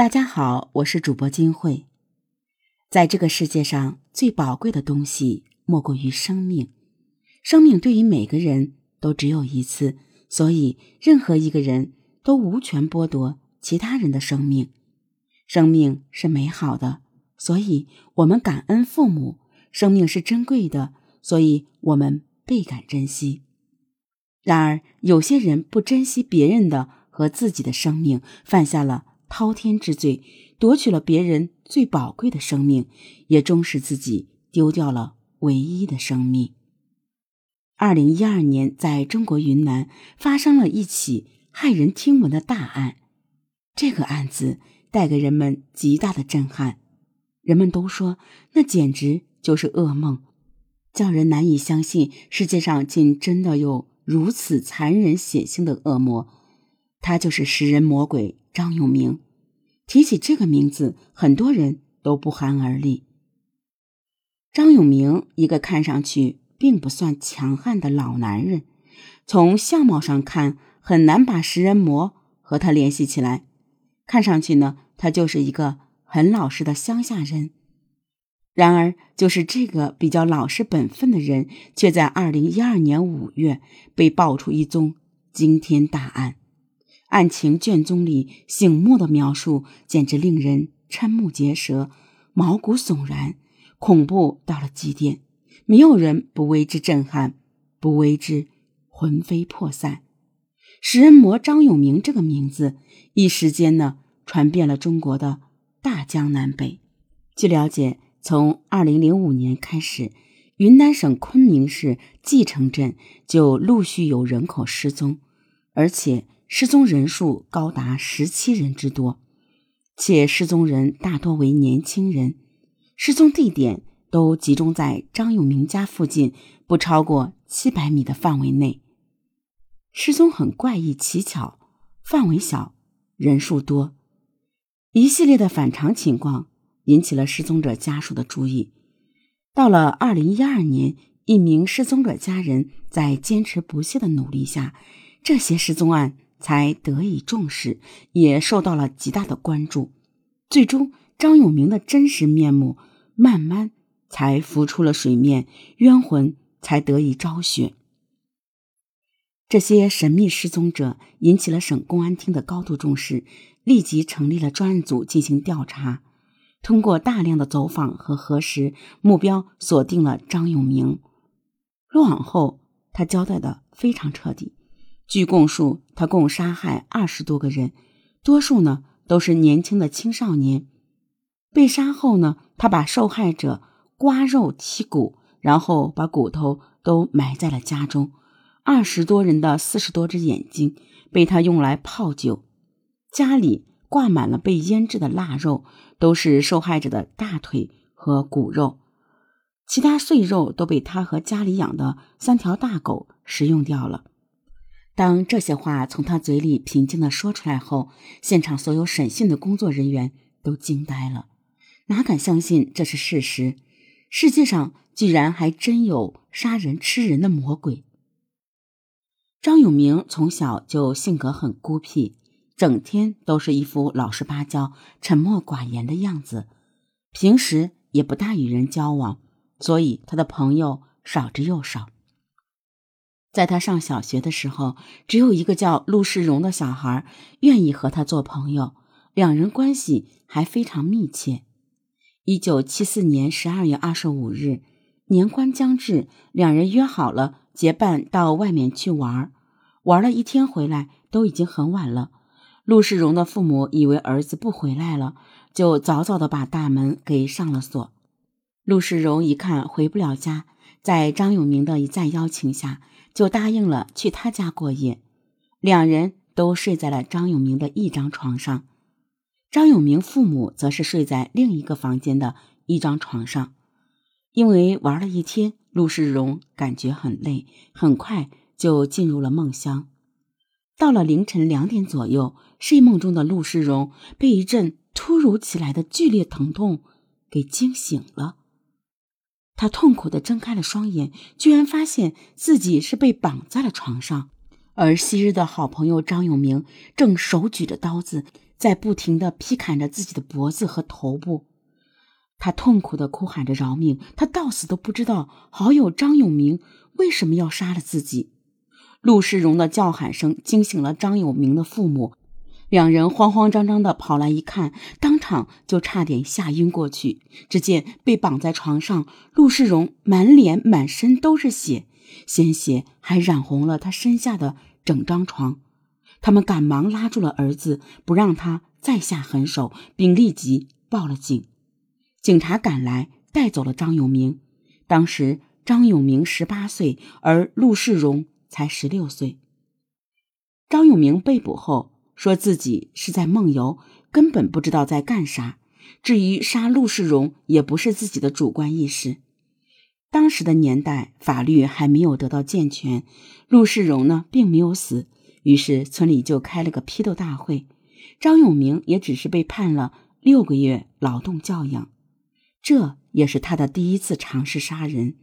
大家好，我是主播金慧。在这个世界上最宝贵的东西莫过于生命，生命对于每个人都只有一次，所以任何一个人都无权剥夺其他人的生命。生命是美好的，所以我们感恩父母；生命是珍贵的，所以我们倍感珍惜。然而，有些人不珍惜别人的和自己的生命，犯下了。滔天之罪，夺取了别人最宝贵的生命，也终使自己丢掉了唯一的生命。二零一二年，在中国云南发生了一起骇人听闻的大案，这个案子带给人们极大的震撼，人们都说那简直就是噩梦，叫人难以相信世界上竟真的有如此残忍血腥的恶魔。他就是食人魔鬼张永明。提起这个名字，很多人都不寒而栗。张永明，一个看上去并不算强悍的老男人，从相貌上看，很难把食人魔和他联系起来。看上去呢，他就是一个很老实的乡下人。然而，就是这个比较老实本分的人，却在二零一二年五月被爆出一宗惊天大案。案情卷宗里醒目的描述，简直令人瞠目结舌、毛骨悚然，恐怖到了极点。没有人不为之震撼，不为之魂飞魄散。食人魔张永明这个名字，一时间呢传遍了中国的大江南北。据了解，从二零零五年开始，云南省昆明市蓟城镇就陆续有人口失踪，而且。失踪人数高达十七人之多，且失踪人大多为年轻人，失踪地点都集中在张永明家附近不超过七百米的范围内。失踪很怪异奇巧，范围小，人数多，一系列的反常情况引起了失踪者家属的注意。到了二零一二年，一名失踪者家人在坚持不懈的努力下，这些失踪案。才得以重视，也受到了极大的关注。最终，张永明的真实面目慢慢才浮出了水面，冤魂才得以昭雪。这些神秘失踪者引起了省公安厅的高度重视，立即成立了专案组进行调查。通过大量的走访和核实，目标锁定了张永明。落网后，他交代的非常彻底。据供述，他共杀害二十多个人，多数呢都是年轻的青少年。被杀后呢，他把受害者刮肉剔骨，然后把骨头都埋在了家中。二十多人的四十多只眼睛被他用来泡酒。家里挂满了被腌制的腊肉，都是受害者的大腿和骨肉，其他碎肉都被他和家里养的三条大狗食用掉了。当这些话从他嘴里平静地说出来后，现场所有审讯的工作人员都惊呆了，哪敢相信这是事实？世界上居然还真有杀人吃人的魔鬼！张永明从小就性格很孤僻，整天都是一副老实巴交、沉默寡言的样子，平时也不大与人交往，所以他的朋友少之又少。在他上小学的时候，只有一个叫陆世荣的小孩愿意和他做朋友，两人关系还非常密切。一九七四年十二月二十五日，年关将至，两人约好了结伴到外面去玩。玩了一天回来，都已经很晚了。陆世荣的父母以为儿子不回来了，就早早的把大门给上了锁。陆世荣一看回不了家，在张永明的一再邀请下。就答应了去他家过夜，两人都睡在了张永明的一张床上，张永明父母则是睡在另一个房间的一张床上。因为玩了一天，陆世荣感觉很累，很快就进入了梦乡。到了凌晨两点左右，睡梦中的陆世荣被一阵突如其来的剧烈疼痛给惊醒了。他痛苦地睁开了双眼，居然发现自己是被绑在了床上，而昔日的好朋友张永明正手举着刀子，在不停的劈砍着自己的脖子和头部。他痛苦的哭喊着饶命，他到死都不知道好友张永明为什么要杀了自己。陆世荣的叫喊声惊醒了张永明的父母，两人慌慌张张的跑来一看，当场就差点吓晕过去。只见被绑在床上，陆世荣满脸满身都是血，鲜血还染红了他身下的整张床。他们赶忙拉住了儿子，不让他再下狠手，并立即报了警。警察赶来，带走了张永明。当时张永明十八岁，而陆世荣才十六岁。张永明被捕后说自己是在梦游，根本不知道在干啥。至于杀陆世荣，也不是自己的主观意识。当时的年代，法律还没有得到健全，陆世荣呢并没有死，于是村里就开了个批斗大会。张永明也只是被判了六个月劳动教养。这也是他的第一次尝试杀人，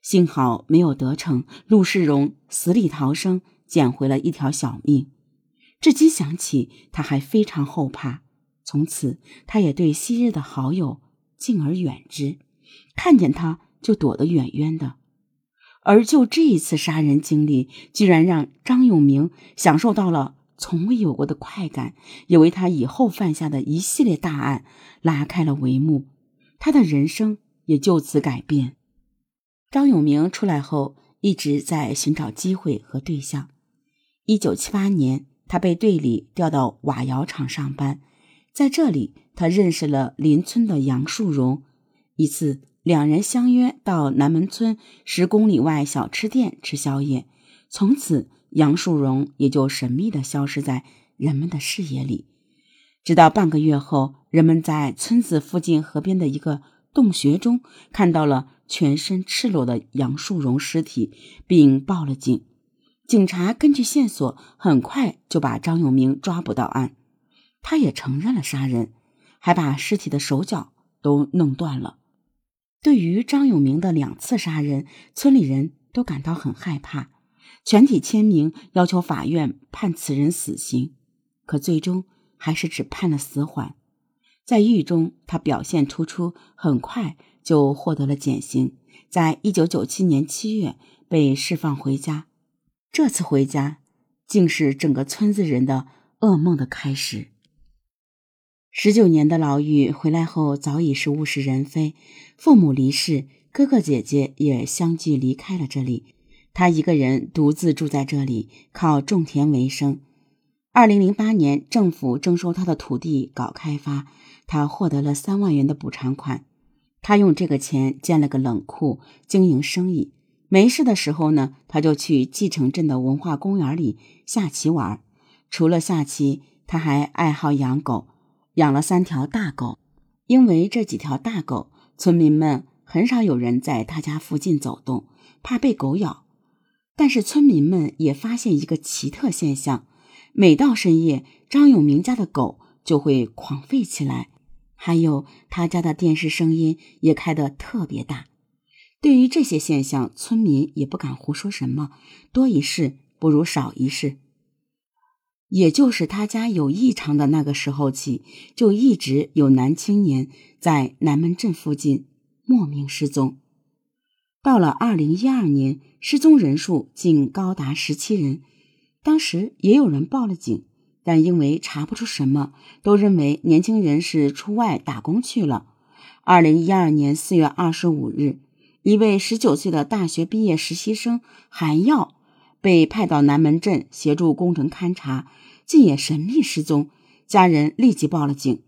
幸好没有得逞。陆世荣死里逃生，捡回了一条小命。至今想起，他还非常后怕。从此，他也对昔日的好友敬而远之，看见他就躲得远远的。而就这一次杀人经历，居然让张永明享受到了从未有过的快感，也为他以后犯下的一系列大案拉开了帷幕。他的人生也就此改变。张永明出来后，一直在寻找机会和对象。一九七八年，他被队里调到瓦窑厂上班，在这里，他认识了邻村的杨树荣。一次，两人相约到南门村十公里外小吃店吃宵夜，从此，杨树荣也就神秘地消失在人们的视野里。直到半个月后，人们在村子附近河边的一个洞穴中看到了全身赤裸的杨树荣尸体，并报了警。警察根据线索，很快就把张永明抓捕到案。他也承认了杀人，还把尸体的手脚都弄断了。对于张永明的两次杀人，村里人都感到很害怕，全体签名要求法院判此人死刑。可最终。还是只判了死缓，在狱中他表现突出，很快就获得了减刑。在一九九七年七月被释放回家，这次回家竟是整个村子人的噩梦的开始。十九年的牢狱回来后，早已是物是人非，父母离世，哥哥姐姐也相继离开了这里，他一个人独自住在这里，靠种田为生。二零零八年，政府征收他的土地搞开发，他获得了三万元的补偿款。他用这个钱建了个冷库，经营生意。没事的时候呢，他就去继承镇的文化公园里下棋玩。除了下棋，他还爱好养狗，养了三条大狗。因为这几条大狗，村民们很少有人在他家附近走动，怕被狗咬。但是村民们也发现一个奇特现象。每到深夜，张永明家的狗就会狂吠起来，还有他家的电视声音也开得特别大。对于这些现象，村民也不敢胡说什么，多一事不如少一事。也就是他家有异常的那个时候起，就一直有男青年在南门镇附近莫名失踪。到了二零一二年，失踪人数竟高达十七人。当时也有人报了警，但因为查不出什么，都认为年轻人是出外打工去了。二零一二年四月二十五日，一位十九岁的大学毕业实习生韩耀被派到南门镇协助工程勘察，竟也神秘失踪。家人立即报了警，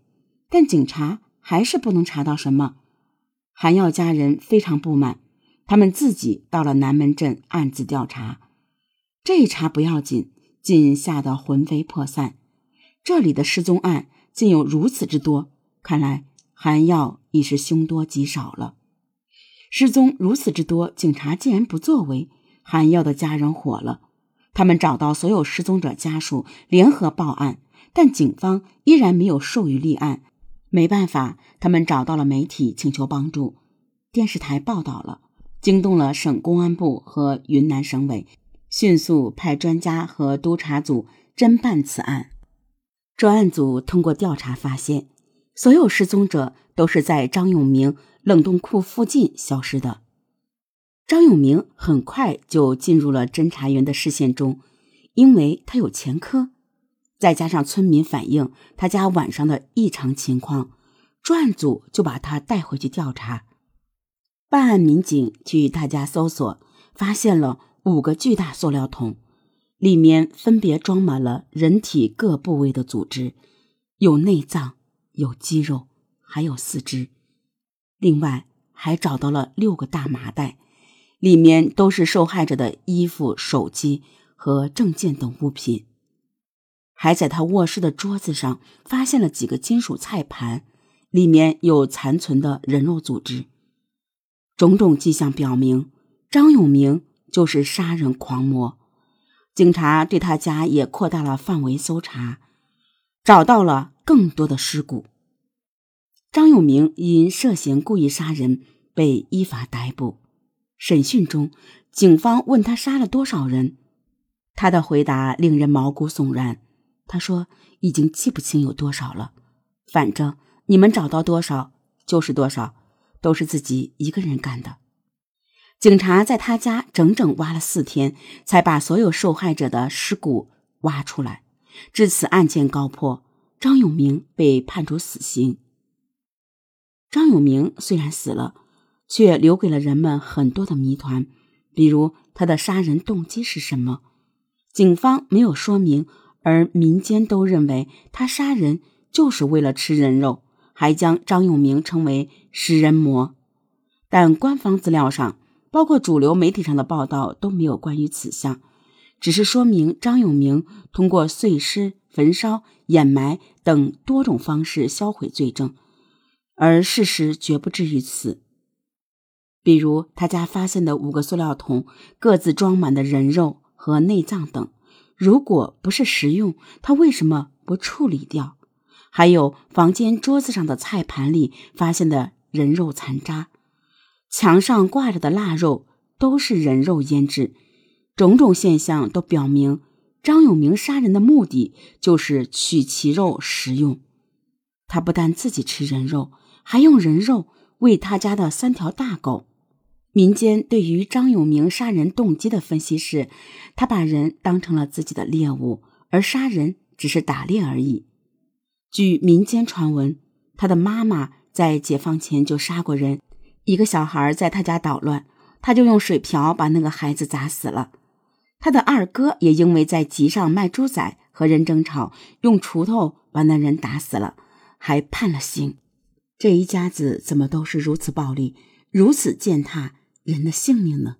但警察还是不能查到什么。韩耀家人非常不满，他们自己到了南门镇暗自调查。这一查不要紧，竟吓得魂飞魄散。这里的失踪案竟有如此之多，看来韩耀已是凶多吉少了。失踪如此之多，警察竟然不作为，韩耀的家人火了。他们找到所有失踪者家属，联合报案，但警方依然没有授予立案。没办法，他们找到了媒体，请求帮助。电视台报道了，惊动了省公安部和云南省委。迅速派专家和督察组侦办此案。专案组通过调查发现，所有失踪者都是在张永明冷冻库附近消失的。张永明很快就进入了侦查员的视线中，因为他有前科，再加上村民反映他家晚上的异常情况，专案组就把他带回去调查。办案民警去他家搜索，发现了五个巨大塑料桶，里面分别装满了人体各部位的组织，有内脏、有肌肉，还有四肢。另外，还找到了六个大麻袋。里面都是受害者的衣服、手机和证件等物品，还在他卧室的桌子上发现了几个金属菜盘，里面有残存的人肉组织。种种迹象表明，张永明就是杀人狂魔。警察对他家也扩大了范围搜查，找到了更多的尸骨。张永明因涉嫌故意杀人被依法逮捕。审讯中，警方问他杀了多少人，他的回答令人毛骨悚然。他说：“已经记不清有多少了，反正你们找到多少就是多少，都是自己一个人干的。”警察在他家整整挖了四天，才把所有受害者的尸骨挖出来。至此，案件告破，张永明被判处死刑。张永明虽然死了。却留给了人们很多的谜团，比如他的杀人动机是什么？警方没有说明，而民间都认为他杀人就是为了吃人肉，还将张永明称为食人魔。但官方资料上，包括主流媒体上的报道都没有关于此项，只是说明张永明通过碎尸、焚烧、掩埋等多种方式销毁罪证，而事实绝不至于此。比如他家发现的五个塑料桶，各自装满的人肉和内脏等，如果不是食用，他为什么不处理掉？还有房间桌子上的菜盘里发现的人肉残渣，墙上挂着的腊肉都是人肉腌制，种种现象都表明张永明杀人的目的就是取其肉食用。他不但自己吃人肉，还用人肉喂他家的三条大狗。民间对于张永明杀人动机的分析是，他把人当成了自己的猎物，而杀人只是打猎而已。据民间传闻，他的妈妈在解放前就杀过人，一个小孩在他家捣乱，他就用水瓢把那个孩子砸死了。他的二哥也因为在集上卖猪仔和人争吵，用锄头把那人打死了，还判了刑。这一家子怎么都是如此暴力，如此践踏？人的性命呢？